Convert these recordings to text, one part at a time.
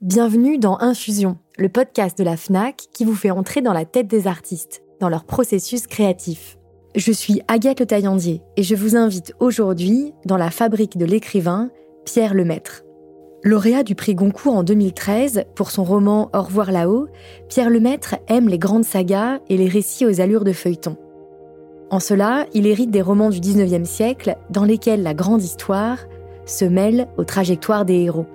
Bienvenue dans Infusion, le podcast de la FNAC qui vous fait entrer dans la tête des artistes, dans leur processus créatif. Je suis Agathe Le Taillandier et je vous invite aujourd'hui dans la fabrique de l'écrivain Pierre Lemaître. Lauréat du prix Goncourt en 2013 pour son roman Au revoir là-haut, Pierre Lemaître aime les grandes sagas et les récits aux allures de feuilleton. En cela, il hérite des romans du 19e siècle dans lesquels la grande histoire se mêle aux trajectoires des héros.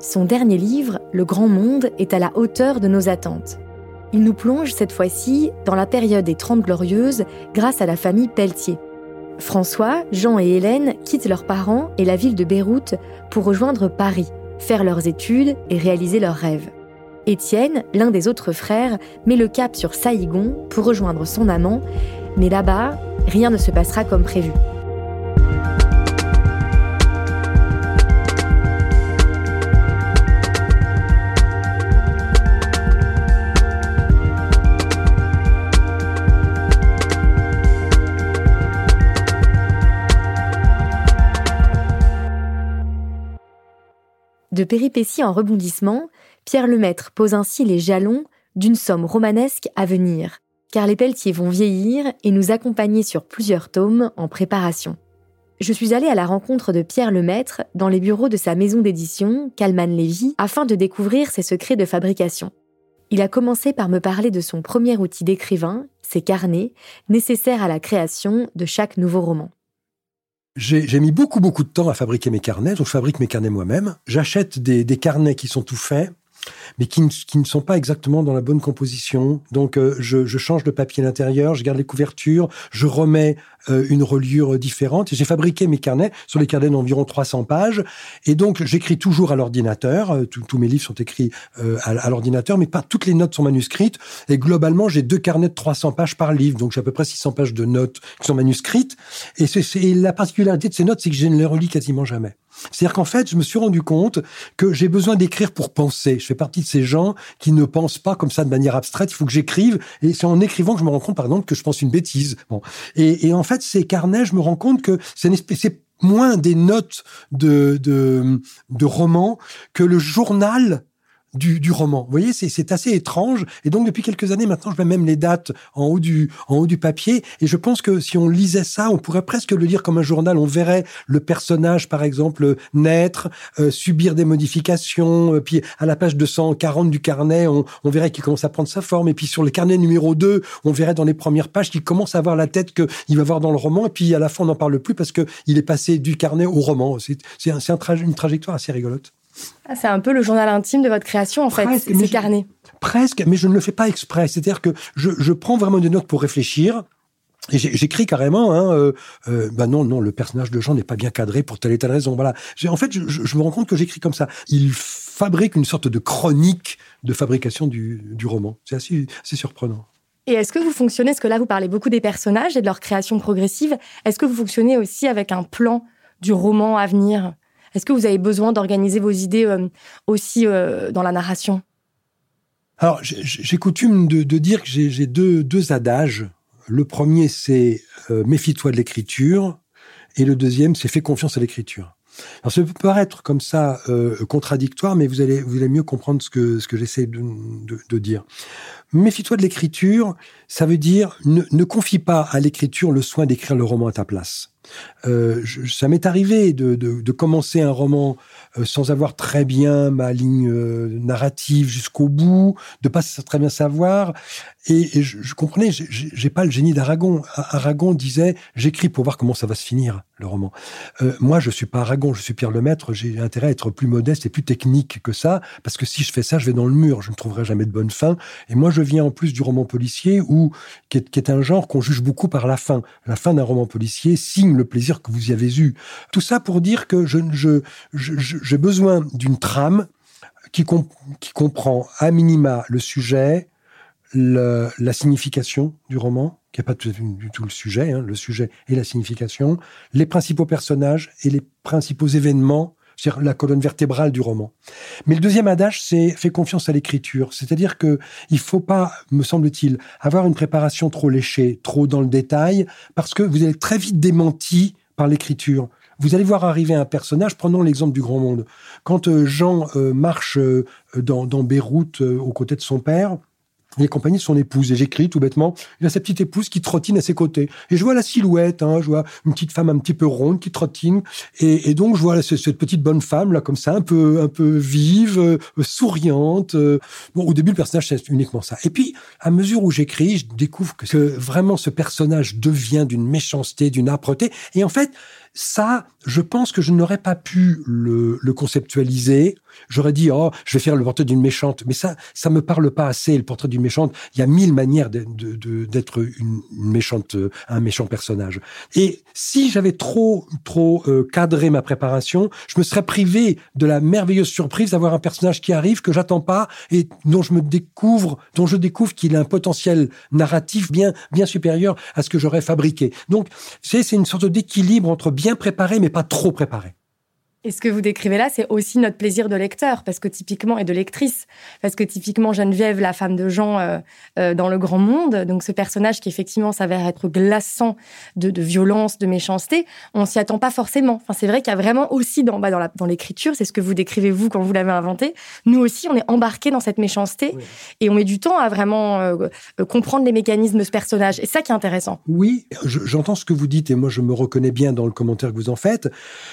Son dernier livre, Le Grand Monde, est à la hauteur de nos attentes. Il nous plonge cette fois-ci dans la période des Trente Glorieuses grâce à la famille Pelletier. François, Jean et Hélène quittent leurs parents et la ville de Beyrouth pour rejoindre Paris, faire leurs études et réaliser leurs rêves. Étienne, l'un des autres frères, met le cap sur Saïgon pour rejoindre son amant, mais là-bas, rien ne se passera comme prévu. De péripéties en rebondissement, Pierre Lemaître pose ainsi les jalons d'une somme romanesque à venir, car les Pelletiers vont vieillir et nous accompagner sur plusieurs tomes en préparation. Je suis allée à la rencontre de Pierre Lemaître dans les bureaux de sa maison d'édition, Calman Lévy, afin de découvrir ses secrets de fabrication. Il a commencé par me parler de son premier outil d'écrivain, ses carnets, nécessaires à la création de chaque nouveau roman. J'ai mis beaucoup, beaucoup de temps à fabriquer mes carnets, donc je fabrique mes carnets moi-même. J'achète des, des carnets qui sont tout faits, mais qui ne, sont pas exactement dans la bonne composition. Donc, euh, je, change le papier à l'intérieur, je garde les couvertures, je remets euh, une reliure différente. J'ai fabriqué mes carnets sur les carnets d'environ 300 pages. Et donc, j'écris toujours à l'ordinateur. Euh, tous mes livres sont écrits à, à l'ordinateur, mais pas toutes les notes sont manuscrites. Et globalement, j'ai deux carnets de 300 pages par livre. Donc, j'ai à peu près 600 pages de notes qui sont manuscrites. Et c'est la particularité de ces notes, c'est que je ne les relis quasiment jamais. C'est-à-dire qu'en fait, je me suis rendu compte que j'ai besoin d'écrire pour penser. Je fais partie de ces gens qui ne pensent pas comme ça de manière abstraite. Il faut que j'écrive. Et c'est en écrivant que je me rends compte, par exemple, que je pense une bêtise. Bon. Et, en fait, ces carnets, je me rends compte que c'est moins des notes de, de, de romans que le journal du, du roman. Vous voyez, c'est assez étrange. Et donc, depuis quelques années maintenant, je mets même les dates en haut du, en haut du papier. Et je pense que si on lisait ça, on pourrait presque le lire comme un journal. On verrait le personnage, par exemple, naître, euh, subir des modifications. Euh, puis, à la page 240 du carnet, on, on verrait qu'il commence à prendre sa forme. Et puis, sur le carnet numéro 2, on verrait dans les premières pages qu'il commence à avoir la tête qu'il va voir dans le roman. Et puis, à la fin, on n'en parle plus parce que il est passé du carnet au roman. C'est un, un une trajectoire assez rigolote. Ah, c'est un peu le journal intime de votre création, en fait, ces carnets. Presque, mais je ne le fais pas exprès. C'est-à-dire que je, je, prends vraiment des notes pour réfléchir. Et j'écris carrément, hein, euh, euh, bah non, non, le personnage de Jean n'est pas bien cadré pour telle et telle raison. Voilà. En fait, je, je me rends compte que j'écris comme ça. Il fabrique une sorte de chronique de fabrication du, du roman. C'est assez, assez surprenant. Et est-ce que vous fonctionnez, parce que là vous parlez beaucoup des personnages et de leur création progressive, est-ce que vous fonctionnez aussi avec un plan du roman à venir? Est-ce que vous avez besoin d'organiser vos idées euh, aussi euh, dans la narration? Alors, j'ai coutume de, dire que j'ai deux, deux, adages. Le premier, c'est euh, méfie-toi de l'écriture, et le deuxième, c'est fais confiance à l'écriture. Alors, ça peut paraître comme ça contradictoire, mais vous allez, vous allez mieux comprendre ce que, ce que j'essaie de, dire. Méfie-toi de l'écriture, ça veut dire ne confie pas à l'écriture le soin d'écrire le roman à ta place. Euh, ça m'est arrivé de, de, commencer un roman euh, sans avoir très bien ma ligne euh, narrative jusqu'au bout, de pas très bien savoir. Et, et je, je, comprenais, j'ai pas le génie d'Aragon. Aragon disait j'écris pour voir comment ça va se finir le roman. Moi, je suis pas Aragon, je suis Pierre Lemaître. J'ai intérêt à être plus modeste et plus technique que ça, parce que si je fais ça, je vais dans le mur. Je ne trouverai jamais de bonne fin. Et moi, je viens en plus du roman policier, où qui est un genre qu'on juge beaucoup par la fin. La fin d'un roman policier signe le plaisir que vous y avez eu. Tout ça pour dire que je, je, j'ai besoin d'une trame qui, qui comprend à minima le sujet, la signification du roman, qui n'est pas du tout le sujet, hein, le sujet et la signification, les principaux personnages et les principaux événements c'est-à-dire la colonne vertébrale du roman. Mais le deuxième adage, c'est fais confiance à l'écriture. C'est-à-dire que il faut pas, me semble-t-il, avoir une préparation trop léchée, trop dans le détail, parce que vous allez très vite démenti par l'écriture. Vous allez voir arriver un personnage, prenons l'exemple du grand monde. Quand euh, Jean euh, marche euh, dans, dans Beyrouth aux côtés de son père, il accompagné de son épouse. Et j'écris tout bêtement, il a sa petite épouse qui trottine à ses côtés. Et je vois la silhouette, hein, je vois une petite femme un petit peu ronde qui trottine. Et, donc je vois cette petite bonne femme là comme ça, un peu un peu vive, euh, souriante. Euh. Bon, au début le personnage c'est uniquement ça. Et puis à mesure où j'écris, je découvre que, que vraiment ce personnage devient d'une méchanceté, d'une âpreté. Et en fait, ça, je pense que je n'aurais pas pu le, conceptualiser. J'aurais dit, oh, je vais faire le portrait d'une méchante. Mais ça, ça me parle pas assez, le portrait d'une méchante. Il y a mille manières d'être une, méchante, un méchant personnage. Et si j'avais trop, trop euh, cadré ma préparation, je me serais privé de la merveilleuse surprise d'avoir un personnage qui arrive, que j'attends pas, et dont je me découvre, dont je découvre qu'il a un potentiel narratif bien, bien supérieur à ce que j'aurais fabriqué. Donc, c'est une sorte d'équilibre entre bien bien préparé, mais pas trop préparé. Et ce que vous décrivez là, c'est aussi notre plaisir de lecteur, parce que typiquement, et de lectrice, parce que typiquement, Geneviève, la femme de Jean euh, euh, dans le grand monde, donc ce personnage qui effectivement s'avère être glaçant de, de, violence, de méchanceté, on s'y attend pas forcément. Enfin, c'est vrai qu'il y a vraiment aussi dans, bah, dans, dans l'écriture, c'est ce que vous décrivez vous quand vous l'avez inventé, nous aussi, on est embarqué dans cette méchanceté, et on met du temps à vraiment euh, comprendre les mécanismes de ce personnage. Et ça qui est intéressant. Oui, j'entends ce que vous dites, et moi je me reconnais bien dans le commentaire que vous en faites,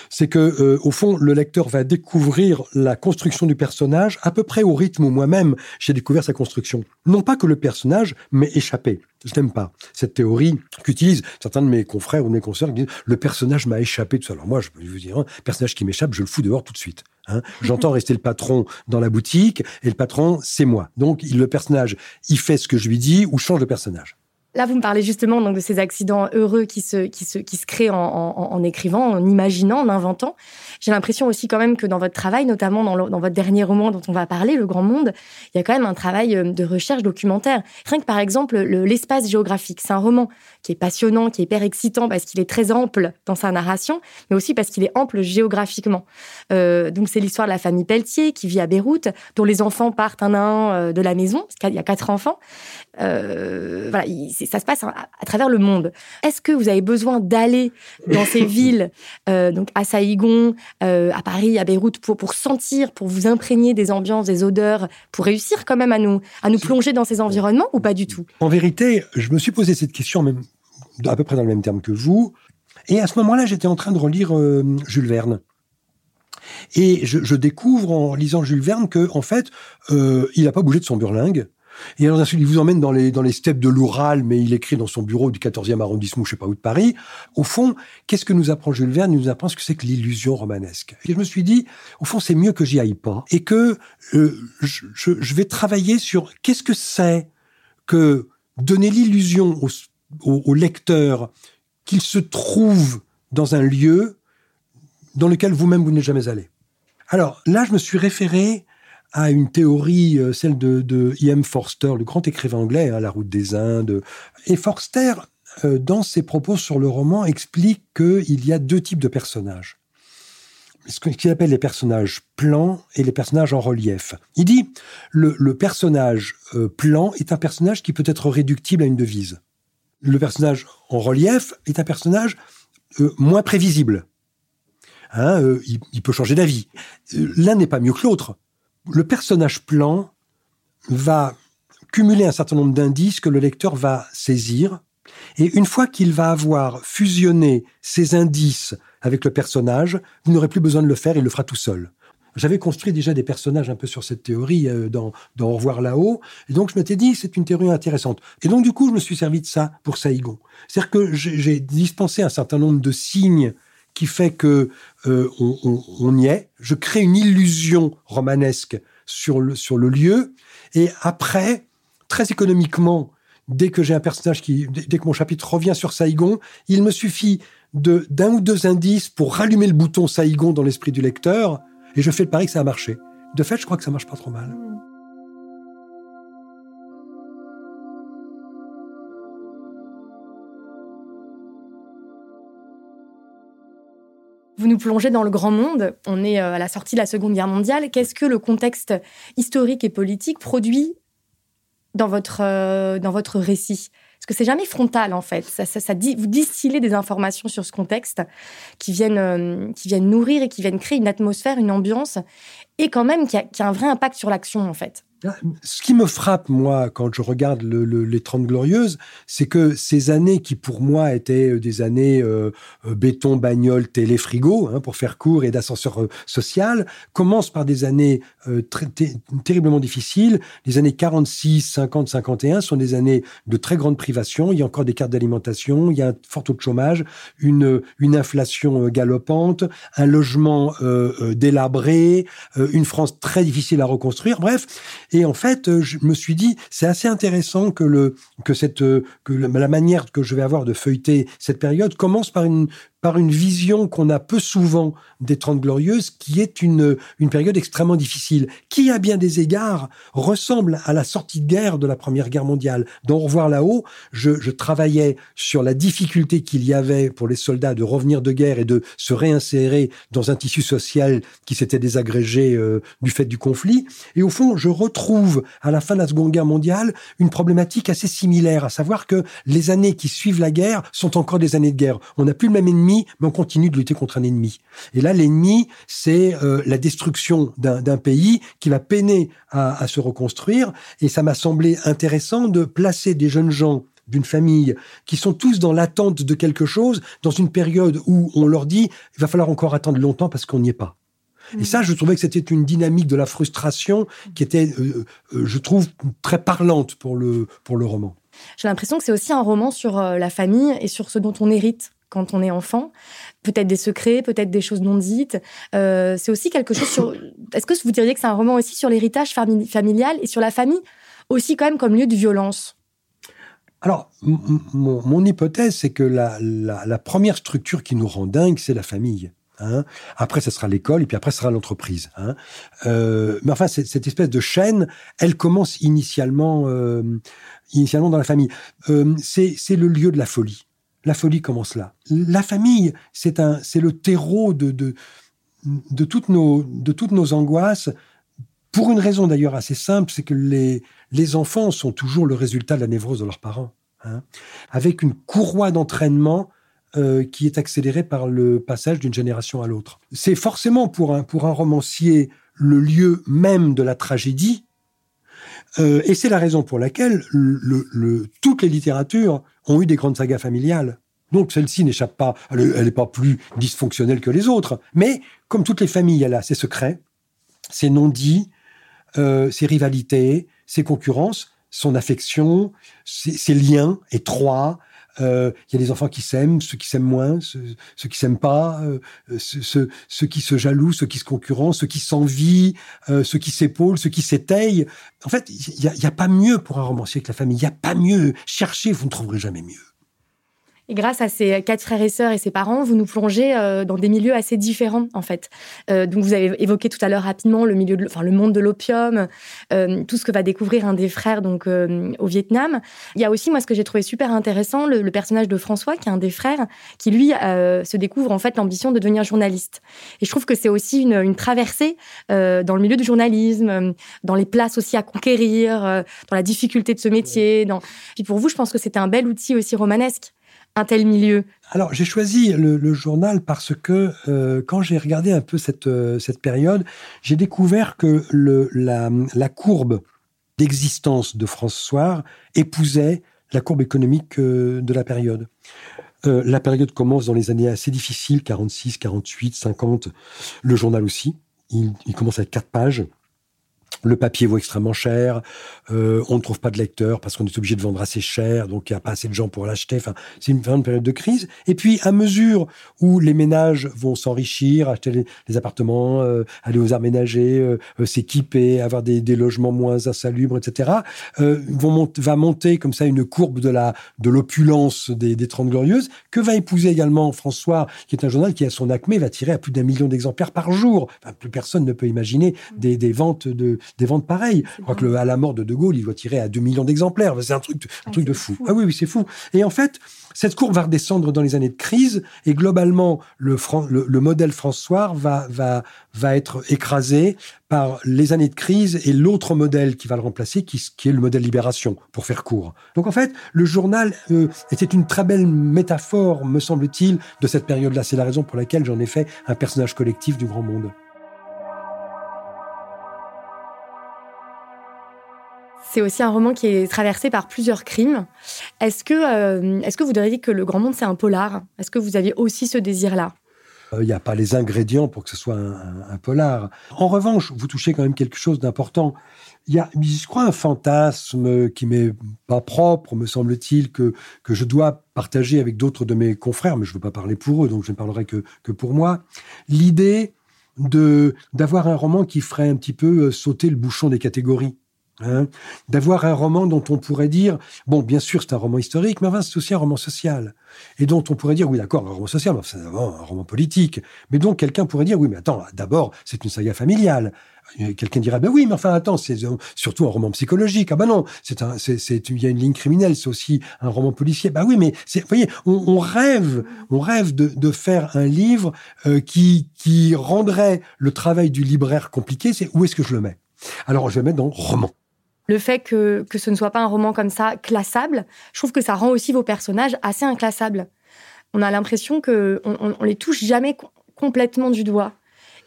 c'est que au le lecteur va découvrir la construction du personnage à peu près au rythme où moi-même j'ai découvert sa construction. Non pas que le personnage m'ait échappé. Je n'aime pas cette théorie qu'utilisent certains de mes confrères ou de mes consoeurs qui disent le personnage m'a échappé. Tout ça. Alors moi, je peux vous dire, un personnage qui m'échappe, je le fous dehors tout de suite. Hein. J'entends rester le patron dans la boutique et le patron, c'est moi. Donc le personnage, il fait ce que je lui dis ou change de personnage. Là, vous me parlez justement donc de ces accidents heureux qui se qui se qui se créent en, en, en écrivant, en imaginant, en inventant. J'ai l'impression aussi quand même que dans votre travail, notamment dans, dans votre dernier roman dont on va parler, Le Grand Monde, il y a quand même un travail euh, de recherche documentaire. Rien que par exemple l'espace géographique, c'est un roman qui est passionnant, qui est hyper excitant parce qu'il est très ample dans sa narration, mais aussi parce qu'il est ample géographiquement. Euh, donc c'est l'histoire de la famille Pelletier qui vit à Beyrouth, dont les enfants partent un à un euh, de la maison, parce qu'il y a quatre enfants. Euh, voilà, ça se passe à, travers le monde. Est-ce que vous avez besoin d'aller dans ces villes, euh, donc à Saïgon, à Paris, à Beyrouth, pour, pour sentir, pour vous imprégner des ambiances, des odeurs, pour réussir quand même à nous, à nous plonger dans ces environnements ou pas du tout? En vérité, je me suis posé cette question même à peu près dans le même terme que vous. Et à ce moment-là, j'étais en train de relire Jules Verne. Et je, découvre en lisant Jules Verne que, en fait, euh, il n'a pas bougé de son burlingue. Et alors il vous emmène dans les, steppes de l'Oural, mais il écrit dans son bureau du 14e arrondissement, je sais pas où de Paris. Au fond, qu'est-ce que nous apprend Jules Verne? Il nous apprend ce que c'est que l'illusion romanesque. Et je me suis dit, au fond, c'est mieux que j'y aille pas. Et que euh, je, je, vais travailler sur qu'est-ce que c'est que donner l'illusion au, au, au lecteur qu'il se trouve dans un lieu dans lequel vous-même vous n'êtes jamais allé. Alors là, je me suis référé à une théorie, euh, celle de, de. Forster, le grand écrivain anglais, hein, La route des Indes. Et Forster, euh, dans ses propos sur le roman, explique qu'il y a deux types de personnages. Ce qu'il appelle les personnages plans et les personnages en relief. Il dit le, le personnage euh, plan est un personnage qui peut être réductible à une devise. Le personnage en relief est un personnage moins prévisible. Hein, il, il, peut changer d'avis. L'un n'est pas mieux que l'autre le personnage plan va cumuler un certain nombre d'indices que le lecteur va saisir. Et une fois qu'il va avoir fusionné ces indices avec le personnage, vous n'aurez plus besoin de le faire, il le fera tout seul. J'avais construit déjà des personnages un peu sur cette théorie euh, dans, Au revoir là-haut, et donc je m'étais dit c'est une théorie intéressante. Et donc du coup je me suis servi de ça pour Saïgon. C'est-à-dire que j'ai dispensé un certain nombre de signes qui fait que euh, on, y est. Je crée une illusion romanesque sur le, sur le lieu. Et après, très économiquement, dès que j'ai un personnage qui, dès que mon chapitre revient sur Saïgon, il me suffit de d'un ou deux indices pour rallumer le bouton Saïgon dans l'esprit du lecteur, et je fais le pari que ça a marché. De fait, je crois que ça marche pas trop mal. Vous nous plongez dans le grand monde. On est euh, à la sortie de la Seconde Guerre mondiale. Qu'est-ce que le contexte historique et politique produit dans votre, euh, dans votre récit? Parce que c'est jamais frontal, en fait. Ça, ça, dit, vous distillez des informations sur ce contexte qui viennent, euh, qui viennent nourrir et qui viennent créer une atmosphère, une ambiance, et quand même qui a, qui a un vrai impact sur l'action, en fait. Ce qui me frappe, moi, quand je regarde le, les Trente Glorieuses, c'est que ces années qui, pour moi, étaient euh, des années euh, euh, béton, bagnole, télé, frigo, hein, pour faire court, et d'ascenseur social, commencent par des années très, terriblement difficiles. Les années 46, 50, 51 sont des années de très grande privation. Il y a encore des cartes d'alimentation, il y a un fort taux de chômage, une, une inflation galopante, un logement délabré, une France très difficile à reconstruire. Bref, et en fait, euh, je me suis dit, c'est assez intéressant que le que cette euh, que la manière que je vais avoir de feuilleter cette période commence par une par une vision qu'on a peu souvent des Trente Glorieuses, qui est une, période extrêmement difficile, qui à bien des égards ressemble à la sortie de guerre de la Première Guerre mondiale. Dans Au revoir là-haut, je, je travaillais sur la difficulté qu'il y avait pour les soldats de revenir de guerre et de se réinsérer dans un tissu social qui s'était désagrégé euh, du fait du conflit. Et au fond, je retrouve à la fin de la Seconde Guerre mondiale une problématique assez similaire, à savoir que les années qui suivent la guerre sont encore des années de guerre. On n'a plus le même ennemi mais on continue de lutter contre un ennemi. Et là, l'ennemi, c'est euh, la destruction d'un pays qui va peiner à, se reconstruire. Et ça m'a semblé intéressant de placer des jeunes gens d'une famille qui sont tous dans l'attente de quelque chose dans une période où on leur dit il va falloir encore attendre longtemps parce qu'on n'y est pas. Et ça, je trouvais que c'était une dynamique de la frustration qui était, euh, euh, je trouve, très parlante pour le, pour le roman. J'ai l'impression que c'est aussi un roman sur la famille et sur ce dont on hérite quand on est enfant. Peut-être des secrets, peut-être des choses non dites. Euh, c'est aussi quelque chose sur. Est-ce que vous diriez que c'est un roman aussi sur l'héritage familial et sur la famille aussi quand même comme lieu de violence? Alors, mon, hypothèse, c'est que la, première structure qui nous rend dingue, c'est la famille. Hein. Après, ce sera l'école, et puis après, ce sera l'entreprise. Hein. Euh, mais enfin, cette espèce de chaîne, elle commence initialement, euh, initialement dans la famille. c'est le lieu de la folie. La folie commence là. La famille, c'est le terreau de, toutes nos, angoisses. Pour une raison d'ailleurs assez simple, c'est que les, enfants sont toujours le résultat de la névrose de leurs parents. Hein, avec une courroie d'entraînement euh, qui est accélérée par le passage d'une génération à l'autre. C'est forcément pour un romancier le lieu même de la tragédie, euh, et c'est la raison pour laquelle le, le, toutes les littératures ont eu des grandes sagas familiales. Donc celle-ci n'échappe pas, elle n'est pas plus dysfonctionnelle que les autres. Mais comme toutes les familles, elle a ses secrets, ses non-dits, euh, ses rivalités, ses concurrences, son affection, ses liens étroits, euh, il y a des enfants qui s'aiment, ceux qui s'aiment moins, ceux, qui s'aiment pas, euh, ceux, qui se jalousent, ceux qui se concurrencent, ceux qui s'envient, euh, ceux qui s'épaulent, ceux qui s'étayent. En fait, il n'y a, a, pas mieux pour un romancier que la famille. Il n'y a pas mieux. Cherchez, vous ne trouverez jamais mieux. Grâce à ces quatre frères et sœurs et ses parents, vous nous plongez euh, dans des milieux assez différents, en fait. Euh, donc, vous avez évoqué tout à l'heure rapidement le milieu, enfin, le monde de l'opium, euh, tout ce que va découvrir un des frères donc au Vietnam. Il y a aussi, moi, ce que j'ai trouvé super intéressant, le, personnage de François, qui est un des frères, qui lui se découvre en fait l'ambition de devenir journaliste. Et je trouve que c'est aussi une, une traversée dans le milieu du journalisme, dans les places aussi à conquérir, dans la difficulté de ce métier. Dans... Puis pour vous, je pense que c'était un bel outil aussi romanesque un tel milieu Alors, j'ai choisi le, journal parce que euh, quand j'ai regardé un peu cette, euh, cette période, j'ai découvert que la courbe d'existence de François épousait la courbe économique euh, de la période. la période commence dans les années assez difficiles, 46, 48, 50. Le journal aussi. Il, il commence avec quatre pages le papier vaut extrêmement cher, euh, on ne trouve pas de lecteurs parce qu'on est obligé de vendre assez cher, donc il n'y a pas assez de gens pour l'acheter. Enfin, c'est une, période de crise. Et puis, à mesure où les ménages vont s'enrichir, acheter les, appartements, euh, aller aux arts ménagers, euh, s'équiper, avoir des, logements moins insalubres, etc., va monter comme ça une courbe de l'opulence des, des Glorieuses, que va épouser également François, qui est un journal qui, à son acmé, va tirer à plus d'un million d'exemplaires par jour. Enfin, plus personne ne peut imaginer des ventes de des ventes pareilles. Je crois que à la mort de De Gaulle, il doit tirer à 2 millions d'exemplaires. C'est un truc, un ah, truc de fou. Ah oui, oui, c'est fou. Et en fait, cette courbe va redescendre dans les années de crise et globalement, le, le, modèle François va, va, va être écrasé par les années de crise et l'autre modèle qui va le remplacer, qui, qui, est le modèle libération, pour faire court. Donc en fait, le journal euh, était une très belle métaphore, me semble-t-il, de cette période-là. C'est la raison pour laquelle j'en ai fait un personnage collectif du grand monde. C'est aussi un roman qui est traversé par plusieurs crimes. Est-ce que, euh, est-ce que vous diriez que Le Grand Monde, c'est un polar? Est-ce que vous aviez aussi ce désir-là? Il euh, n'y a pas les ingrédients pour que ce soit un, polar. En revanche, vous touchez quand même quelque chose d'important. Il y a, je crois, un fantasme qui m'est pas propre, me semble-t-il, que, que je dois partager avec d'autres de mes confrères, mais je ne veux pas parler pour eux, donc je ne parlerai que, que pour moi. L'idée de d'avoir un roman qui ferait un petit peu euh, sauter le bouchon des catégories. Hein, d'avoir un roman dont on pourrait dire, bon, bien sûr, c'est un roman historique, mais enfin, c'est aussi un roman social. Et dont on pourrait dire, oui, d'accord, un roman social, c'est un roman politique. Mais donc, quelqu'un pourrait dire, oui, mais attends, d'abord, c'est une saga familiale. Quelqu'un dirait, ben oui, mais enfin, attends, c'est surtout un roman psychologique. Ah ben non, c'est un, c'est, il y a une ligne criminelle, c'est aussi un roman policier. Ben oui, mais vous voyez, on, rêve, on rêve de, de faire un livre euh, qui, qui rendrait le travail du libraire compliqué. C'est où est-ce que je le mets? Alors, je vais mettre dans roman le fait que, ce ne soit pas un roman comme ça classable, je trouve que ça rend aussi vos personnages assez inclassables. On a l'impression que on, les touche jamais complètement du doigt.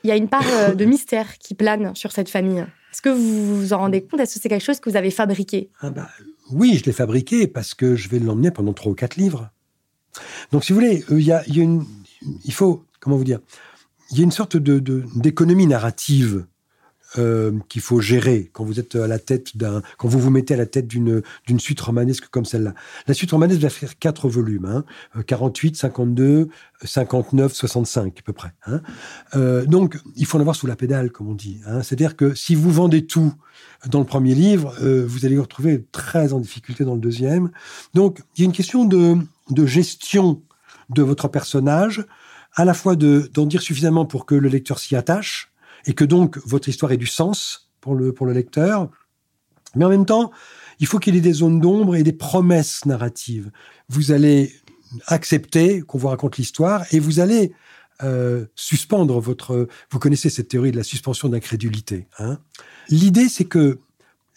Il y a une part euh, de mystère qui plane sur cette famille. Est-ce que vous vous en rendez compte? Est-ce que c'est quelque chose que vous avez fabriqué? Ah bah, Oui, je l'ai fabriqué parce que je vais l'emmener pendant trois ou quatre livres. Donc, si vous voulez, euh, il y a, une, il faut, comment vous dire, il y a une sorte de d'économie narrative euh, qu'il faut gérer quand vous êtes à la tête d'un, quand vous vous mettez à la tête d'une d'une suite romanesque comme celle-là. La suite romanesque va faire quatre volumes, hein, 48, 52, 59, 65 à peu près. Hein. Euh, donc il faut en avoir sous la pédale, comme on dit. Hein. C'est-à-dire que si vous vendez tout dans le premier livre, euh, vous allez vous retrouver très en difficulté dans le deuxième. Donc il y a une question de de gestion de votre personnage, à la fois de d'en dire suffisamment pour que le lecteur s'y attache et que donc votre histoire ait du sens pour le, pour le lecteur. Mais en même temps, il faut qu'il y ait des zones d'ombre et des promesses narratives. Vous allez accepter qu'on vous raconte l'histoire et vous allez euh, suspendre votre... Vous connaissez cette théorie de la suspension d'incrédulité. Hein L'idée, c'est que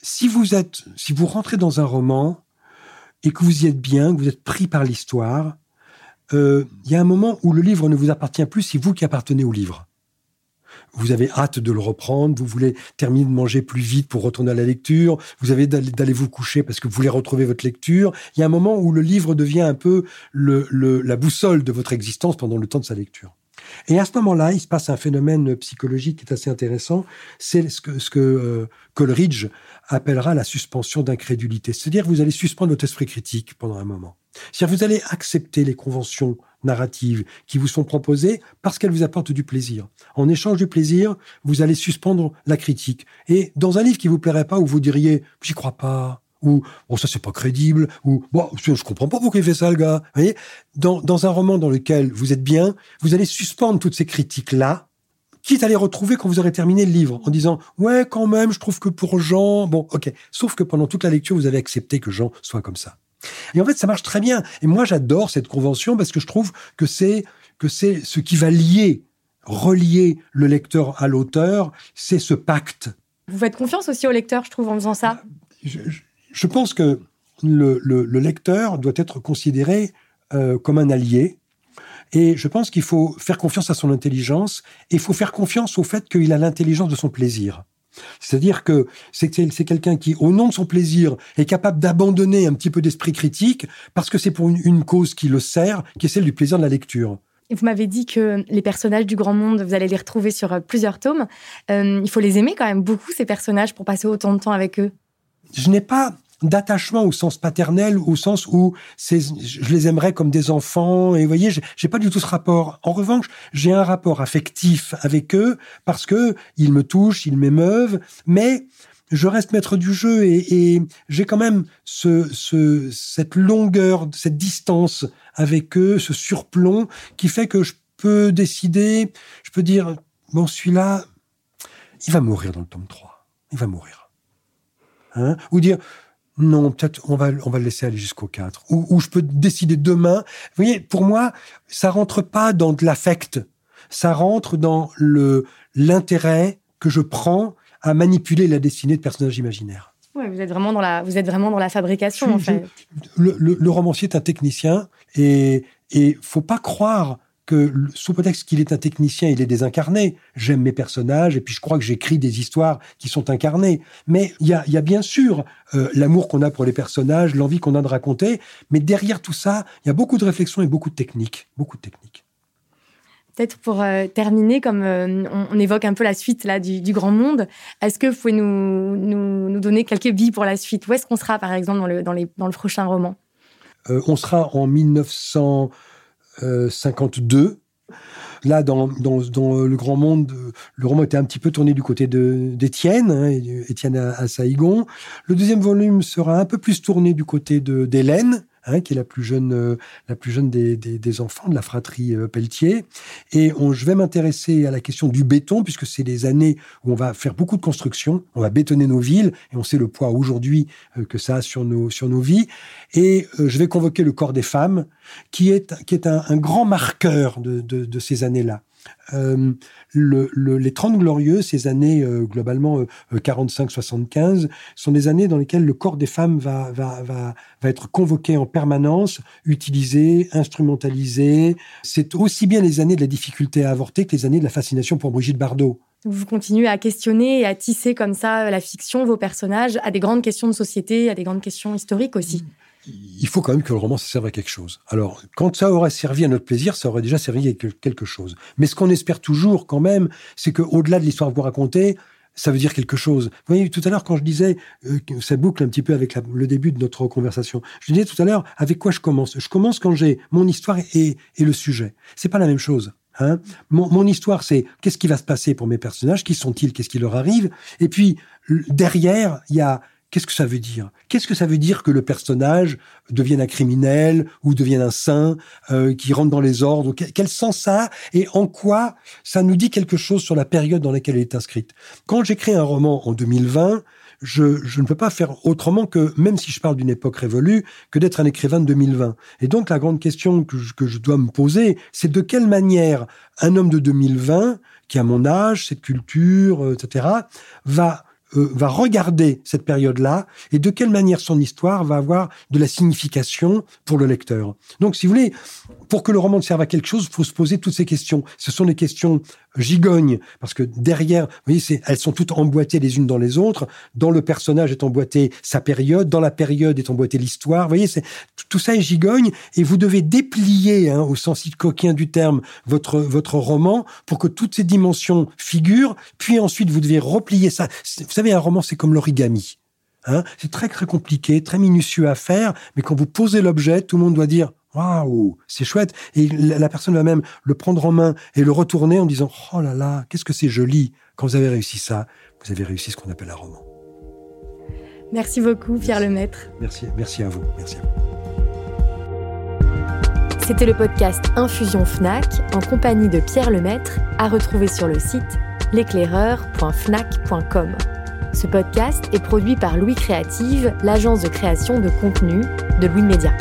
si vous êtes, si vous rentrez dans un roman et que vous y êtes bien, que vous êtes pris par l'histoire, euh, il y a un moment où le livre ne vous appartient plus, c'est vous qui appartenez au livre vous avez hâte de le reprendre, vous voulez terminer de manger plus vite pour retourner à la lecture, vous avez d'aller vous coucher parce que vous voulez retrouver votre lecture. Il y a un moment où le livre devient un peu la boussole de votre existence pendant le temps de sa lecture. Et à ce moment-là, il se passe un phénomène psychologique qui est assez intéressant. C'est ce que, euh, Coleridge appellera la suspension d'incrédulité. C'est-à-dire que vous allez suspendre votre esprit critique pendant un moment. C'est-à-dire que vous allez accepter les conventions narratives qui vous sont proposées parce qu'elles vous apportent du plaisir. En échange du plaisir, vous allez suspendre la critique. Et dans un livre qui vous plairait pas, où vous diriez, j'y crois pas, ou bon ça c'est pas crédible ou bon je, comprends pas pourquoi il fait ça le gars vous voyez? Dans, dans un roman dans lequel vous êtes bien vous allez suspendre toutes ces critiques là quitte à les retrouver quand vous aurez terminé le livre en disant ouais quand même je trouve que pour Jean bon ok sauf que pendant toute la lecture vous avez accepté que Jean soit comme ça et en fait, ça marche très bien. Et moi, j'adore cette convention parce que je trouve que c'est que c'est ce qui va lier, relier le lecteur à l'auteur, c'est ce pacte. Vous faites confiance aussi au lecteur, je trouve, en faisant ça? Je, pense que le, lecteur doit être considéré euh, comme un allié. Et je pense qu'il faut faire confiance à son intelligence et il faut faire confiance au fait qu'il a l'intelligence de son plaisir. C'est-à-dire que c'est quelqu'un qui, au nom de son plaisir, est capable d'abandonner un petit peu d'esprit critique parce que c'est pour une, cause qui le sert, qui est celle du plaisir de la lecture. Vous m'avez dit que les personnages du grand monde, vous allez les retrouver sur euh, plusieurs tomes. Euh, il faut les aimer quand même beaucoup, ces personnages, pour passer autant de temps avec eux? Je n'ai pas d'attachement au sens paternel, au sens où je les aimerais comme des enfants. Et vous voyez, j'ai pas du tout ce rapport. En revanche, j'ai un rapport affectif avec eux parce que ils me touchent, ils m'émeuvent, mais je reste maître du jeu et, j'ai quand même ce, ce, cette longueur, cette distance avec eux, ce surplomb qui fait que je peux décider, je peux dire, bon, celui-là, il va mourir dans le tome 3. il va mourir. Hein? Ou dire, non, peut-être on va, on va le laisser aller jusqu'au 4. Ou, ou, je peux décider demain. Vous voyez, pour moi, ça rentre pas dans de l'affect. Ça rentre dans le l'intérêt que je prends à manipuler la destinée de personnages imaginaires. Ouais, vous êtes vraiment dans la, vous êtes vraiment dans la fabrication, en fait. le, le, le, romancier est un technicien et et faut pas croire que sous prétexte qu'il est un technicien, il est désincarné. J'aime mes personnages et puis je crois que j'écris des histoires qui sont incarnées. Mais il y a, y a, bien sûr euh, l'amour qu'on a pour les personnages, l'envie qu'on a de raconter, mais derrière tout ça, il y a beaucoup de réflexion et beaucoup de techniques, beaucoup de techniques. Peut-être pour euh, terminer, comme euh, on, on, évoque un peu la suite là du, du grand monde, est-ce que vous pouvez nous, nous, nous, donner quelques billes pour la suite? Où est-ce qu'on sera, par exemple, dans le, dans les, dans le prochain roman? On sera en 1900. 52. Là, dans, dans, dans, le grand monde, le roman était un petit peu tourné du côté d'Étienne, hein, Étienne à, à, Saïgon. Le deuxième volume sera un peu plus tourné du côté d'Hélène, hein, qui est la plus jeune, euh, la plus jeune des, des, enfants de la fratrie euh, Pelletier. Et on, je vais m'intéresser à la question du béton, puisque c'est des années où on va faire beaucoup de construction, on va bétonner nos villes, et on sait le poids aujourd'hui euh, que ça a sur nos, sur nos vies. Et je vais convoquer le corps des femmes, qui est, qui est un, grand marqueur de, de ces années-là. Euh, le, le, les 30 glorieux, ces années euh, globalement euh, 45-75, sont des années dans lesquelles le corps des femmes va, va, va, va être convoqué en permanence, utilisé, instrumentalisé. C'est aussi bien les années de la difficulté à avorter que les années de la fascination pour Brigitte Bardot. Vous continuez à questionner et à tisser comme ça la fiction, vos personnages, à des grandes questions de société, à des grandes questions historiques aussi. Mmh il faut quand même que le roman serve à quelque chose. Alors, quand ça aurait servi à notre plaisir, ça aurait déjà servi à quelque chose. Mais ce qu'on espère toujours quand même, c'est qu'au-delà de l'histoire que vous racontez, ça veut dire quelque chose. Vous voyez, tout à l'heure, quand je disais, euh, ça boucle un petit peu avec le début de notre conversation, je disais tout à l'heure, avec quoi je commence? Je commence quand j'ai mon histoire et, le sujet. C'est pas la même chose. Hein? Mon histoire, c'est qu'est-ce qui va se passer pour mes personnages, qui sont-ils, qu'est-ce qui leur arrive, et puis derrière, il y a Qu'est-ce que ça veut dire? Qu'est-ce que ça veut dire que le personnage devienne un criminel ou devienne un saint euh, qui rentre dans les ordres? Quel sens ça a? Et en quoi ça nous dit quelque chose sur la période dans laquelle elle est inscrite? Quand j'écris un roman en 2020, je, ne peux pas faire autrement que, même si je parle d'une époque révolue, que d'être un écrivain de 2020. Et donc la grande question que je, que je dois me poser, c'est de quelle manière un homme de 2020, qui a mon âge, cette culture, euh, etc., va euh, va regarder cette période-là et de quelle manière son histoire va avoir de la signification pour le lecteur. Donc, si vous voulez, pour que le roman serve à quelque chose, il faut se poser toutes ces questions. Ce sont des questions gigognes, parce que derrière, vous voyez, elles sont toutes emboîtées les unes dans les autres. Dans le personnage est emboîté sa période, dans la période est emboîtée l'histoire. Vous voyez, tout ça est gigogne, et vous devez déplier, hein, au sens coquin du terme, votre, votre roman pour que toutes ces dimensions figurent, puis ensuite vous devez replier ça. Vous savez, un roman, c'est comme l'origami. Hein c'est très très compliqué, très minutieux à faire, mais quand vous posez l'objet, tout le monde doit dire Waouh, c'est chouette. Et la personne va même le prendre en main et le retourner en disant Oh là là, qu'est-ce que c'est joli. Quand vous avez réussi ça, vous avez réussi ce qu'on appelle un roman. Merci beaucoup, Pierre Lemaître. Merci, merci à vous. Merci à vous. C'était le podcast Infusion Fnac en compagnie de Pierre Lemaître, à retrouver sur le site l'éclaireur.fnac.com. Ce podcast est produit par Louis Créative, l'agence de création de contenu de Louis Média.